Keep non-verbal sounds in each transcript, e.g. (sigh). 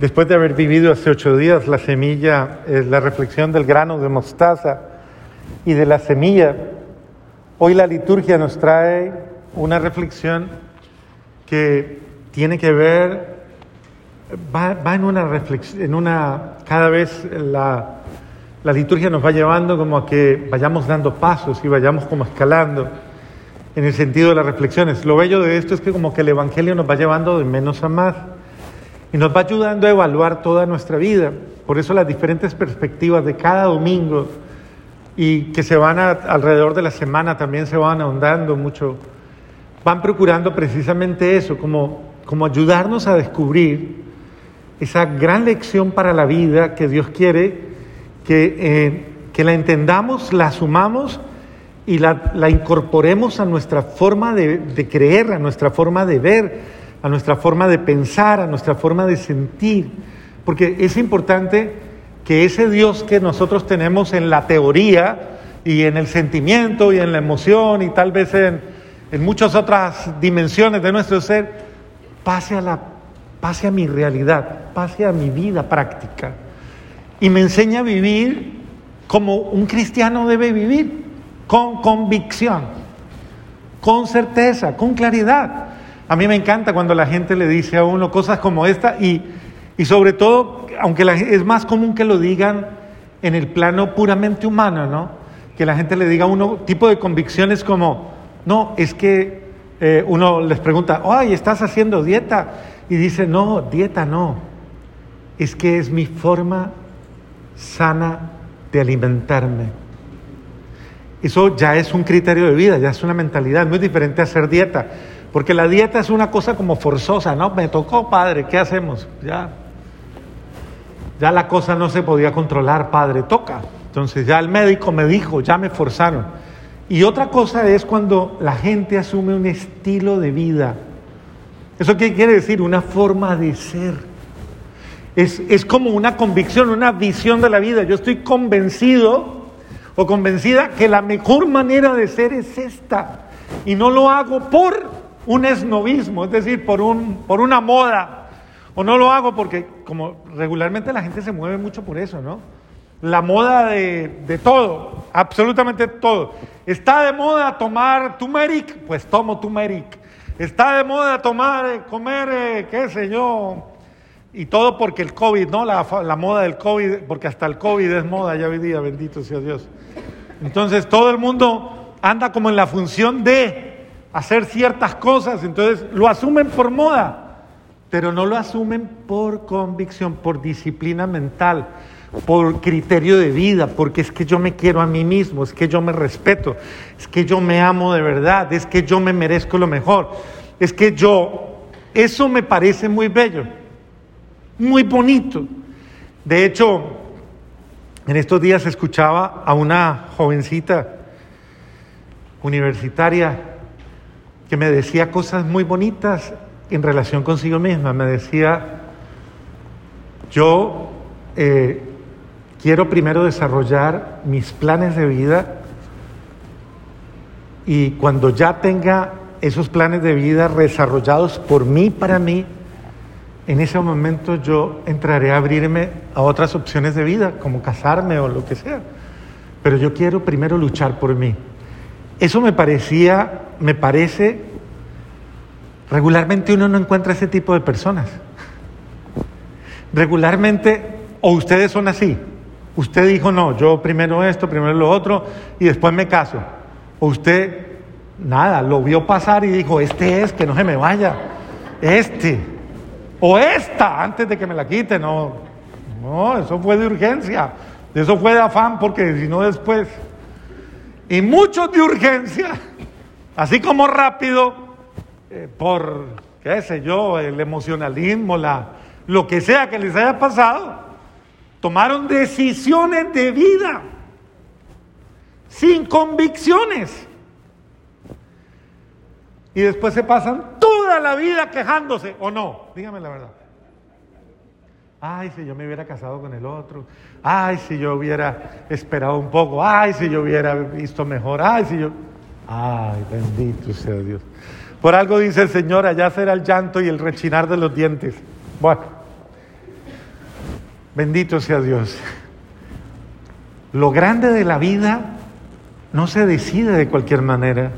Después de haber vivido hace ocho días la semilla, es la reflexión del grano de mostaza y de la semilla, hoy la liturgia nos trae una reflexión que tiene que ver, va, en una reflexión, en una, cada vez la, la liturgia nos va llevando como a que vayamos dando pasos y vayamos como escalando en el sentido de las reflexiones. Lo bello de esto es que como que el Evangelio nos va llevando de menos a más y nos va ayudando a evaluar toda nuestra vida. Por eso las diferentes perspectivas de cada domingo y que se van alrededor de la semana también se van ahondando mucho, van procurando precisamente eso, como, como ayudarnos a descubrir esa gran lección para la vida que Dios quiere que, eh, que la entendamos, la asumamos y la, la incorporemos a nuestra forma de, de creer, a nuestra forma de ver, a nuestra forma de pensar, a nuestra forma de sentir. Porque es importante que ese Dios que nosotros tenemos en la teoría y en el sentimiento y en la emoción y tal vez en, en muchas otras dimensiones de nuestro ser, pase a, la, pase a mi realidad, pase a mi vida práctica y me enseña a vivir como un cristiano debe vivir, con convicción, con certeza, con claridad. A mí me encanta cuando la gente le dice a uno cosas como esta y, y sobre todo, aunque es más común que lo digan en el plano puramente humano, ¿no? Que la gente le diga a uno tipo de convicciones como, no, es que eh, uno les pregunta, ay, ¿estás haciendo dieta? Y dice, no, dieta no, es que es mi forma sana de alimentarme. Eso ya es un criterio de vida, ya es una mentalidad, muy diferente a hacer dieta. Porque la dieta es una cosa como forzosa, ¿no? Me tocó, padre, ¿qué hacemos? Ya, ya la cosa no se podía controlar, padre, toca. Entonces ya el médico me dijo, ya me forzaron. Y otra cosa es cuando la gente asume un estilo de vida. ¿Eso qué quiere decir? Una forma de ser. Es, es como una convicción, una visión de la vida. Yo estoy convencido o convencida que la mejor manera de ser es esta. Y no lo hago por un esnovismo, es decir, por, un, por una moda. O no lo hago porque como regularmente la gente se mueve mucho por eso, ¿no? La moda de, de todo, absolutamente todo. Está de moda tomar turmeric, pues tomo turmeric. Está de moda tomar, eh, comer, eh, qué sé yo, y todo porque el COVID, ¿no? La, la, moda del COVID, porque hasta el COVID es moda ya hoy día, bendito sea Dios. Entonces todo el mundo anda como en la función de, hacer ciertas cosas, entonces lo asumen por moda, pero no lo asumen por convicción, por disciplina mental, por criterio de vida, porque es que yo me quiero a mí mismo, es que yo me respeto, es que yo me amo de verdad, es que yo me merezco lo mejor, es que yo, eso me parece muy bello, muy bonito. De hecho, en estos días escuchaba a una jovencita universitaria que me decía cosas muy bonitas en relación consigo misma. Me decía, yo eh, quiero primero desarrollar mis planes de vida y cuando ya tenga esos planes de vida desarrollados por mí, para mí, en ese momento yo entraré a abrirme a otras opciones de vida, como casarme o lo que sea. Pero yo quiero primero luchar por mí. Eso me parecía, me parece, regularmente uno no encuentra ese tipo de personas. Regularmente, o ustedes son así, usted dijo, no, yo primero esto, primero lo otro, y después me caso. O usted, nada, lo vio pasar y dijo, este es, que no se me vaya, este, o esta, antes de que me la quite, no, no, eso fue de urgencia, eso fue de afán, porque si no después y muchos de urgencia, así como rápido, eh, por, qué sé yo, el emocionalismo, la, lo que sea que les haya pasado, tomaron decisiones de vida sin convicciones. Y después se pasan toda la vida quejándose, ¿o no? Dígame la verdad. Ay, si yo me hubiera casado con el otro. Ay, si yo hubiera esperado un poco. Ay, si yo hubiera visto mejor. Ay, si yo... Ay, bendito sea Dios. Por algo dice el Señor, allá será el llanto y el rechinar de los dientes. Bueno, Bendito sea Dios. Lo grande de la vida no se decide de cualquier manera.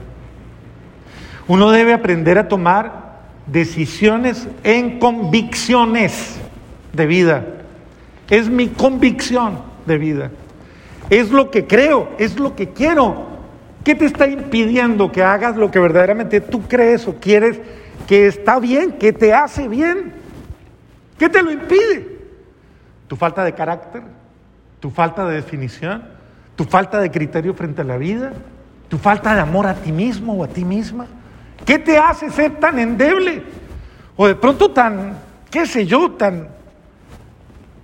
Uno debe aprender a tomar decisiones en convicciones de vida. Es mi convicción de vida. Es lo que creo, es lo que quiero. ¿Qué te está impidiendo que hagas lo que verdaderamente tú crees o quieres que está bien, que te hace bien? ¿Qué te lo impide? ¿Tu falta de carácter? ¿Tu falta de definición? ¿Tu falta de criterio frente a la vida? ¿Tu falta de amor a ti mismo o a ti misma? ¿Qué te hace ser tan endeble? O de pronto tan, qué sé yo, tan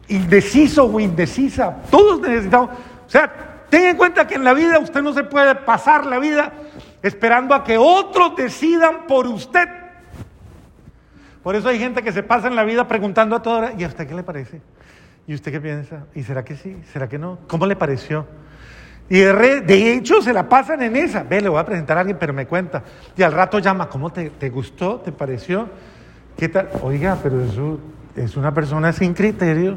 indeciso o indecisa. Todos necesitamos. O sea, ten en cuenta que en la vida usted no se puede pasar la vida esperando a que otros decidan por usted. Por eso hay gente que se pasa en la vida preguntando a toda hora, ¿y a usted qué le parece? ¿Y usted qué piensa? ¿Y será que sí? ¿Será que no? ¿Cómo le pareció? Y de, hecho se la pasan en esa. Ve, le voy a presentar a alguien, pero me cuenta. Y al rato llama, ¿cómo te, te gustó? ¿Te pareció? ¿Qué tal? Oiga, pero eso es una persona sin criterio.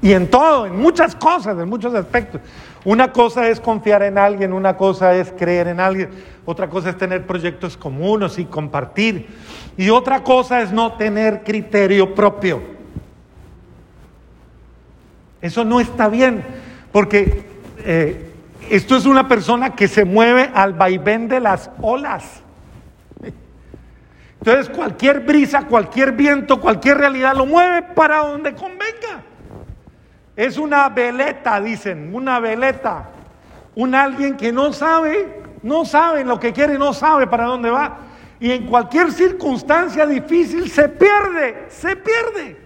Y en todo, en muchas cosas, en muchos aspectos. Una cosa es confiar en alguien, una cosa es creer en alguien, otra cosa es tener proyectos comunes y compartir. Y otra cosa es no tener criterio propio. Eso no está bien, porque eh, esto es una persona que se mueve al vaivén de las olas. Entonces cualquier brisa, cualquier viento, cualquier realidad lo mueve para donde convenga. Es una veleta, dicen, una veleta. Un alguien que no sabe, no sabe lo que quiere, no sabe para dónde va. Y en cualquier circunstancia difícil se pierde, se pierde.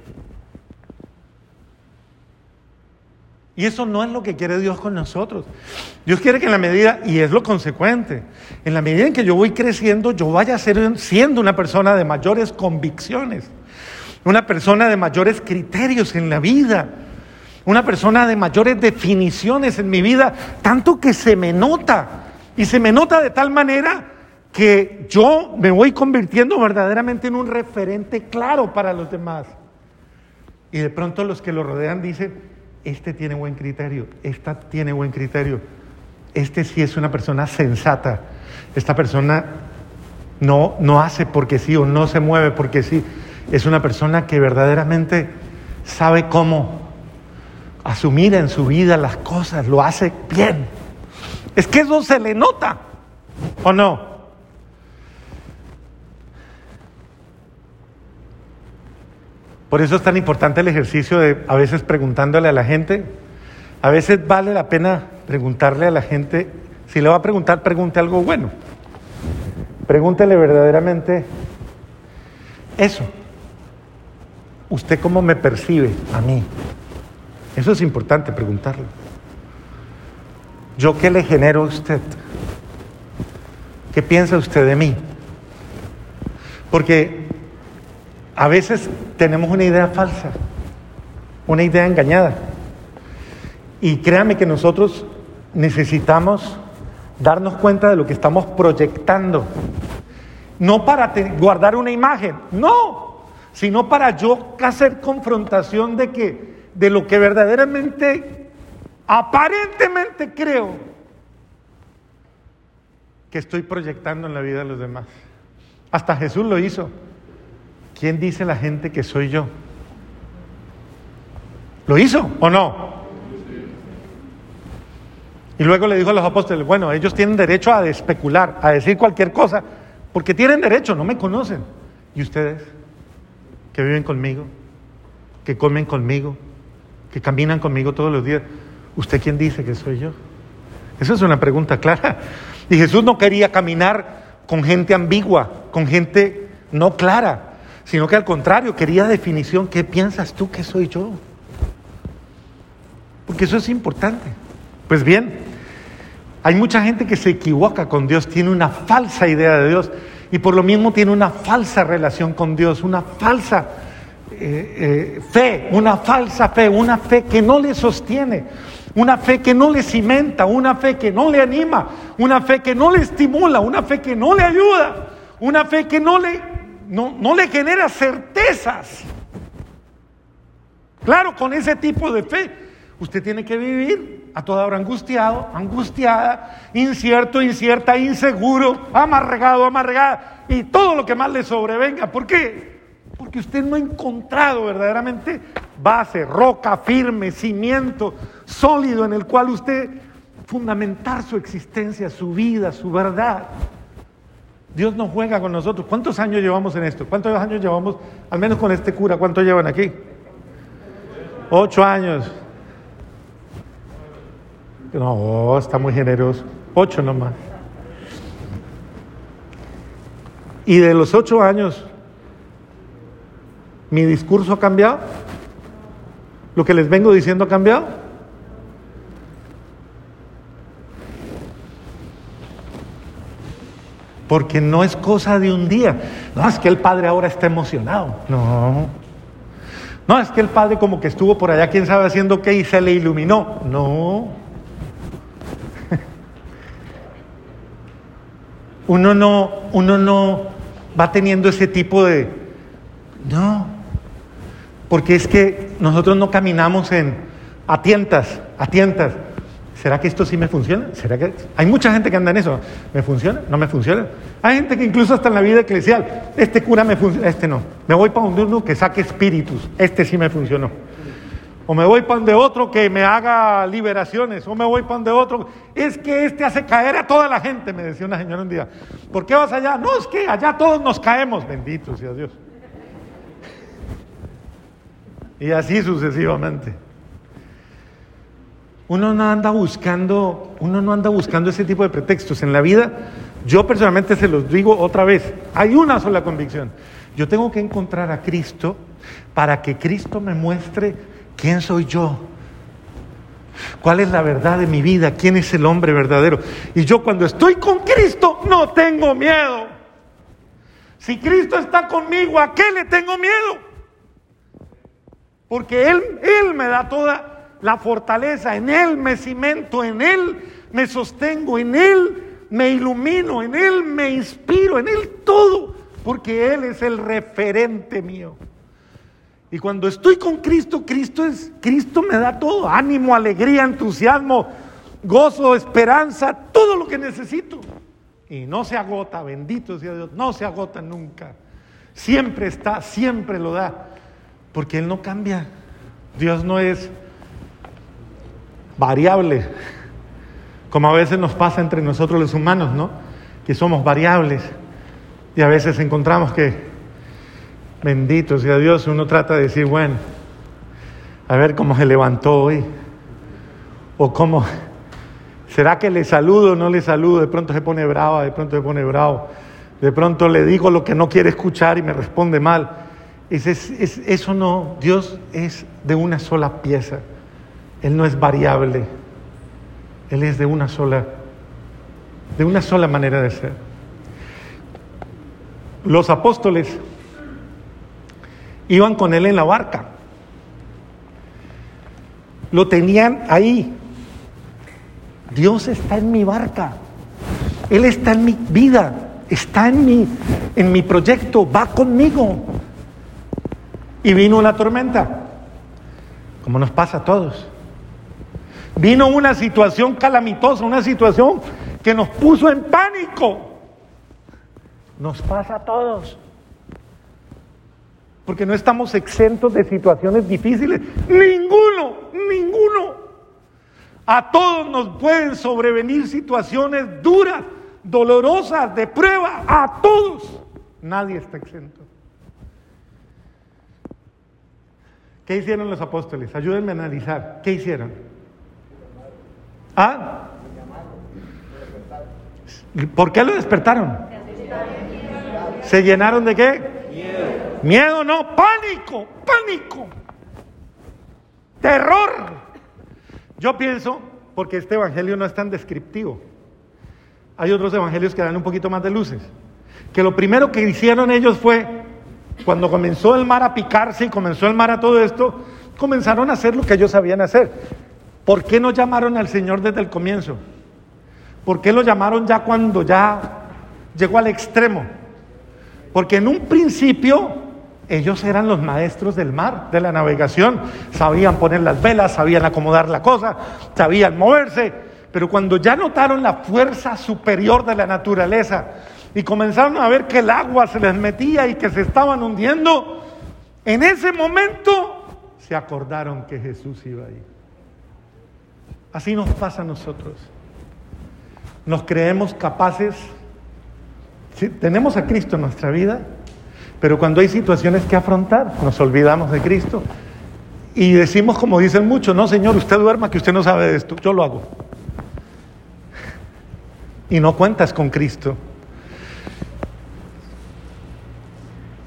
Y eso no es lo que quiere Dios con nosotros. Dios quiere que en la medida, y es lo consecuente, en la medida en que yo voy creciendo, yo vaya ser, siendo una persona de mayores convicciones, una persona de mayores criterios en la vida, una persona de mayores definiciones en mi vida, tanto que se me nota, y se me nota de tal manera que yo me voy convirtiendo verdaderamente en un referente claro para los demás. Y de pronto los que lo rodean dicen, este tiene buen criterio, esta tiene buen criterio, este sí es una persona sensata, esta persona no, no hace porque sí o no se mueve porque sí, es una persona que verdaderamente sabe cómo asumir en su vida las cosas, lo hace bien. Es que eso se le nota, ¿o no? Por eso es tan importante el ejercicio de a veces preguntándole a la gente. A veces vale la pena preguntarle a la gente, si le va a preguntar, pregunte algo bueno. Pregúntele verdaderamente eso. ¿Usted cómo me percibe a mí? Eso es importante preguntarle. ¿Yo qué le genero a usted? ¿Qué piensa usted de mí? Porque a veces tenemos una idea falsa, una idea engañada. Y créame que nosotros necesitamos darnos cuenta de lo que estamos proyectando. No para guardar una imagen, no, sino para yo hacer confrontación de que de lo que verdaderamente, aparentemente creo que estoy proyectando en la vida de los demás. Hasta Jesús lo hizo. ¿Quién dice la gente que soy yo? ¿Lo hizo o no? Y luego le dijo a los apóstoles, bueno, ellos tienen derecho a especular, a decir cualquier cosa, porque tienen derecho, no me conocen. ¿Y ustedes que viven conmigo, que comen conmigo, que caminan conmigo todos los días, ¿usted quién dice que soy yo? Esa es una pregunta clara. Y Jesús no quería caminar con gente ambigua, con gente no clara, sino que al contrario, quería definición. ¿Qué piensas tú que soy yo? Porque eso es importante. Pues bien, hay mucha gente que se equivoca con Dios, tiene una falsa idea de Dios y por lo mismo tiene una falsa relación con Dios, una falsa eh, eh, fe, una falsa fe, una fe que no le sostiene, una fe que no le cimenta, una fe que no le anima, una fe que no le estimula, una fe que no le ayuda, una fe que no le, no, no le genera certezas. Claro, con ese tipo de fe, usted tiene que vivir a toda hora angustiado, angustiada, incierto, incierta, inseguro, amargado, amargada, y todo lo que más le sobrevenga. ¿Por qué? Porque usted no ha encontrado verdaderamente base, roca firme, cimiento sólido en el cual usted fundamentar su existencia, su vida, su verdad. Dios no juega con nosotros. ¿Cuántos años llevamos en esto? ¿Cuántos años llevamos, al menos con este cura? ¿Cuántos llevan aquí? Ocho años. No, está muy generoso. Ocho nomás. Y de los ocho años, ¿mi discurso ha cambiado? ¿Lo que les vengo diciendo ha cambiado? Porque no es cosa de un día. No, es que el padre ahora está emocionado. No. No, es que el padre como que estuvo por allá, quién sabe haciendo qué, y se le iluminó. No. (laughs) Uno no, uno no va teniendo ese tipo de... No. Porque es que nosotros no caminamos en a tientas, a tientas. ¿Será que esto sí me funciona? ¿Será que hay mucha gente que anda en eso? ¿Me funciona? ¿No me funciona? Hay gente que incluso hasta en la vida eclesial, este cura me funciona, este no. Me voy para un uno que saque espíritus, este sí me funcionó. O me voy para donde otro que me haga liberaciones, o me voy para donde otro. Es que este hace caer a toda la gente, me decía una señora un día. ¿Por qué vas allá? No, es que allá todos nos caemos, bendito sea Dios. Y así sucesivamente. Uno no anda buscando, uno no anda buscando ese tipo de pretextos. En la vida, yo personalmente se los digo otra vez, hay una sola convicción. Yo tengo que encontrar a Cristo para que Cristo me muestre quién soy yo. ¿Cuál es la verdad de mi vida? ¿Quién es el hombre verdadero? Y yo cuando estoy con Cristo no tengo miedo. Si Cristo está conmigo, ¿a qué le tengo miedo? Porque Él, Él me da toda la fortaleza, en Él me cimento, en Él me sostengo, en Él me ilumino, en Él me inspiro, en Él todo, porque Él es el referente mío. Y cuando estoy con Cristo, Cristo es, Cristo me da todo, ánimo, alegría, entusiasmo, gozo, esperanza, todo lo que necesito. Y no se agota, bendito sea Dios, no se agota nunca. Siempre está, siempre lo da, porque Él no cambia. Dios no es variable, como a veces nos pasa entre nosotros los humanos, ¿no? Que somos variables y a veces encontramos que, bendito sea Dios, uno trata de decir, bueno, a ver cómo se levantó hoy, o cómo, ¿será que le saludo o no le saludo? De pronto se pone brava, de pronto se pone bravo, de pronto le digo lo que no quiere escuchar y me responde mal. eso no, Dios es de una sola pieza. Él no es variable, Él es de una sola, de una sola manera de ser. Los apóstoles iban con Él en la barca, lo tenían ahí. Dios está en mi barca, Él está en mi vida, está en mi, en mi proyecto, va conmigo. Y vino una tormenta, como nos pasa a todos. Vino una situación calamitosa, una situación que nos puso en pánico. Nos pasa a todos. Porque no estamos exentos de situaciones difíciles. Ninguno, ninguno. A todos nos pueden sobrevenir situaciones duras, dolorosas, de prueba. A todos. Nadie está exento. ¿Qué hicieron los apóstoles? Ayúdenme a analizar. ¿Qué hicieron? ¿Ah? ¿Por qué lo despertaron? ¿Se llenaron de qué? Miedo. Miedo no, pánico, pánico. Terror. Yo pienso, porque este evangelio no es tan descriptivo. Hay otros evangelios que dan un poquito más de luces. Que lo primero que hicieron ellos fue, cuando comenzó el mar a picarse y comenzó el mar a todo esto, comenzaron a hacer lo que ellos sabían hacer. ¿Por qué no llamaron al Señor desde el comienzo? ¿Por qué lo llamaron ya cuando ya llegó al extremo? Porque en un principio Ellos eran los maestros del mar, de la navegación. Sabían poner las velas, sabían acomodar la cosa, sabían moverse. Pero cuando ya notaron la fuerza superior de la naturaleza y comenzaron a ver que el agua se les metía y que se estaban hundiendo, en ese momento se acordaron que Jesús iba ahí. Así nos pasa a nosotros. Nos creemos capaces, tenemos a Cristo en nuestra vida, pero cuando hay situaciones que afrontar, nos olvidamos de Cristo y decimos como dicen muchos, no Señor, usted duerma que usted no sabe de esto, yo lo hago. Y no cuentas con Cristo.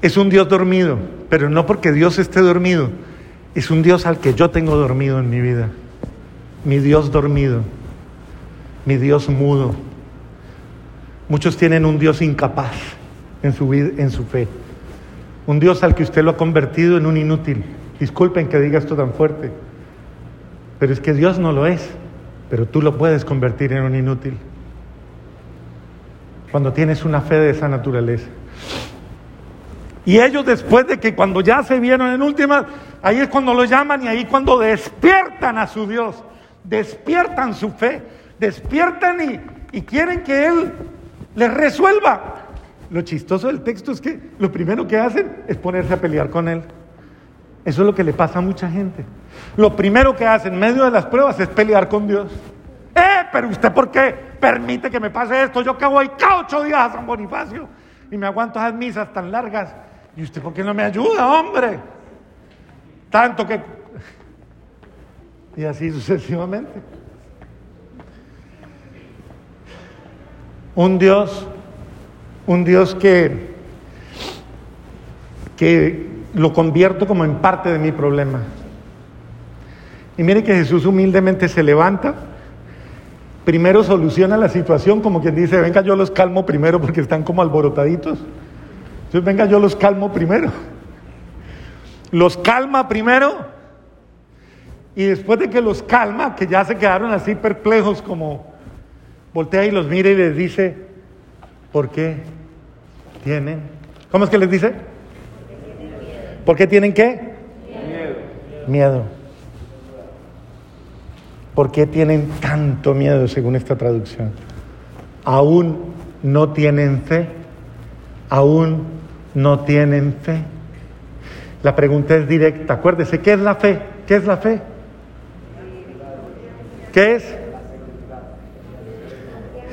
Es un Dios dormido, pero no porque Dios esté dormido, es un Dios al que yo tengo dormido en mi vida. Mi Dios dormido, mi Dios mudo. Muchos tienen un Dios incapaz en su, en su fe. Un Dios al que usted lo ha convertido en un inútil. Disculpen que diga esto tan fuerte, pero es que Dios no lo es, pero tú lo puedes convertir en un inútil. Cuando tienes una fe de esa naturaleza. Y ellos después de que cuando ya se vieron en últimas, ahí es cuando lo llaman y ahí cuando despiertan a su Dios, despiertan su fe, despiertan y, y quieren que Él les resuelva. Lo chistoso del texto es que lo primero que hacen es ponerse a pelear con Él. Eso es lo que le pasa a mucha gente. Lo primero que hacen en medio de las pruebas es pelear con Dios. Eh, pero usted por qué permite que me pase esto? Yo que voy cada ocho días a San Bonifacio y me aguanto esas misas tan largas. ¿Y usted por qué no me ayuda, hombre? Tanto que... Y así sucesivamente. Un Dios, un Dios que, que lo convierto como en parte de mi problema. Y mire que Jesús humildemente se levanta, primero soluciona la situación como quien dice, venga yo los calmo primero porque están como alborotaditos. Entonces, venga, yo los calmo primero. Los calma primero. Y después de que los calma, que ya se quedaron así perplejos como voltea y los mira y les dice, ¿por qué tienen? ¿Cómo es que les dice? ¿Por qué tienen qué? Miedo. Miedo. ¿Por qué tienen tanto miedo según esta traducción? Aún no tienen fe. Aún no tienen fe. La pregunta es directa. Acuérdese, ¿qué es la fe? ¿Qué es la fe? ¿Qué es?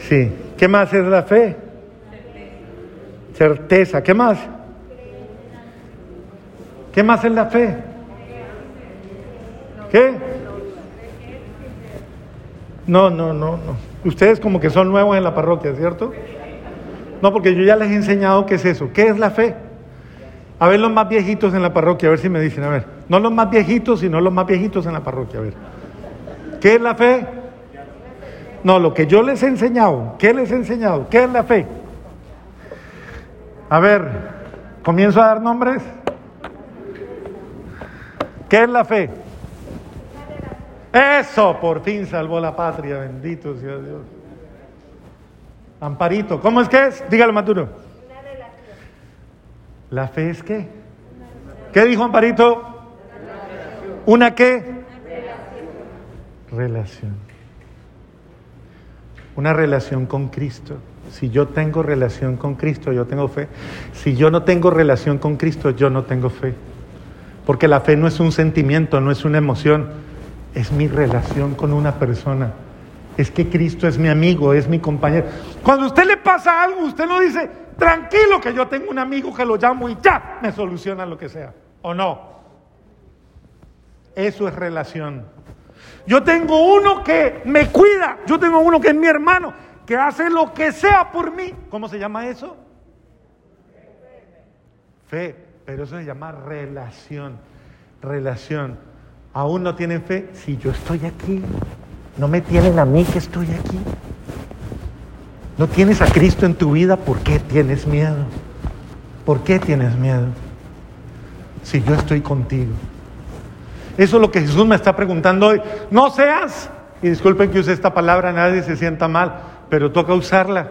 Sí. ¿Qué más es la fe? Certeza. ¿Qué más? ¿Qué más es la fe? ¿Qué? No, no, no, no. Ustedes como que son nuevos en la parroquia, ¿cierto? No, porque yo ya les he enseñado qué es eso. ¿Qué es la fe? A ver los más viejitos en la parroquia, a ver si me dicen, a ver. No los más viejitos, sino los más viejitos en la parroquia, a ver. ¿Qué es la fe? No, lo que yo les he enseñado. ¿Qué les he enseñado? ¿Qué es la fe? A ver, comienzo a dar nombres. ¿Qué es la fe? Eso, por fin salvó la patria, bendito sea Dios. Amparito, ¿cómo es que es? Dígalo, Maturo. ¿La fe es qué? ¿Qué dijo Amparito? ¿Una qué? Relación. Una relación con Cristo. Si yo tengo relación con Cristo, yo tengo fe. Si yo no tengo relación con Cristo, yo no tengo fe. Porque la fe no es un sentimiento, no es una emoción, es mi relación con una persona es que Cristo es mi amigo, es mi compañero. Cuando a usted le pasa algo, usted no dice, tranquilo que yo tengo un amigo que lo llamo y ya me soluciona lo que sea. ¿O no? Eso es relación. Yo tengo uno que me cuida, yo tengo uno que es mi hermano, que hace lo que sea por mí. ¿Cómo se llama eso? Fe, pero eso se llama relación. Relación. Aún no tienen fe si yo estoy aquí. No me tienen a mí que estoy aquí. No tienes a Cristo en tu vida, ¿por qué tienes miedo? ¿Por qué tienes miedo? Si yo estoy contigo. Eso es lo que Jesús me está preguntando hoy. No seas, y disculpen que use esta palabra, nadie se sienta mal, pero toca usarla.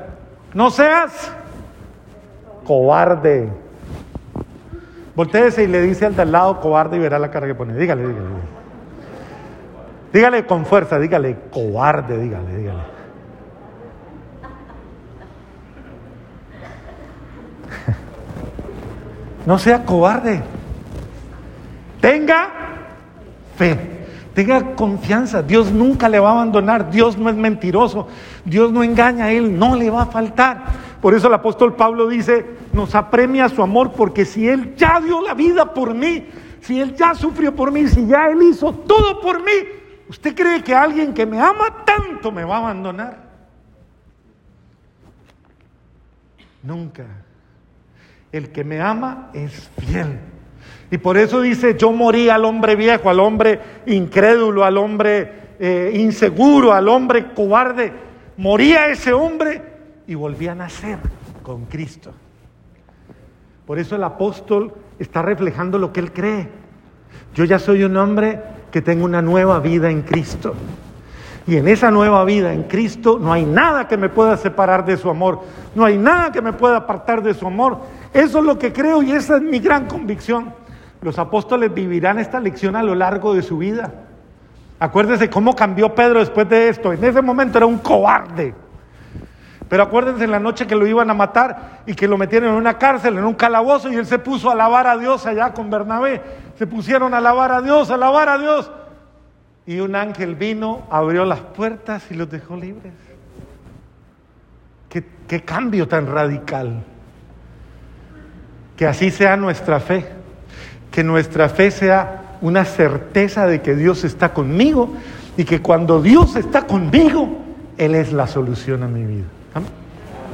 No seas cobarde. Voltéese y le dice al de al lado cobarde y verá la cara que pone. Dígale, dígale. Dígale, dígale con fuerza, dígale cobarde, dígale, dígale. (laughs) No sea cobarde. Tenga fe. Tenga confianza, Dios nunca le va a abandonar, Dios no es mentiroso, Dios no engaña a Él, no le va a faltar. Por eso el apóstol Pablo dice, nos apremia su amor, porque si Él ya dio la vida por mí, si Él ya sufrió por mí, si ya Él hizo todo por mí, ¿usted cree que alguien que me ama tanto me va a abandonar? Nunca. El que me ama es fiel. Y por eso dice, yo morí al hombre viejo, al hombre incrédulo, al hombre eh, inseguro, al hombre cobarde. Moría ese hombre y volví a nacer con Cristo. Por eso el apóstol está reflejando lo que él cree. Yo ya soy un hombre que tengo una nueva vida en Cristo. Y en esa nueva vida en Cristo no hay nada que me pueda separar de su amor. No hay nada que me pueda apartar de su amor. Eso es lo que creo y esa es mi gran convicción. Los apóstoles vivirán esta lección a lo largo de su vida. Acuérdense cómo cambió Pedro después de esto. En ese momento era un cobarde. Pero acuérdense en la noche que lo iban a matar y que lo metieron en una cárcel, en un calabozo, y él se puso a alabar a Dios allá con Bernabé. Se pusieron a alabar a Dios, a alabar a Dios. Y un ángel vino, abrió las puertas y los dejó libres. Qué, qué cambio tan radical. Que así sea nuestra fe que nuestra fe sea una certeza de que Dios está conmigo y que cuando Dios está conmigo, Él es la solución a mi vida. ¿Amén?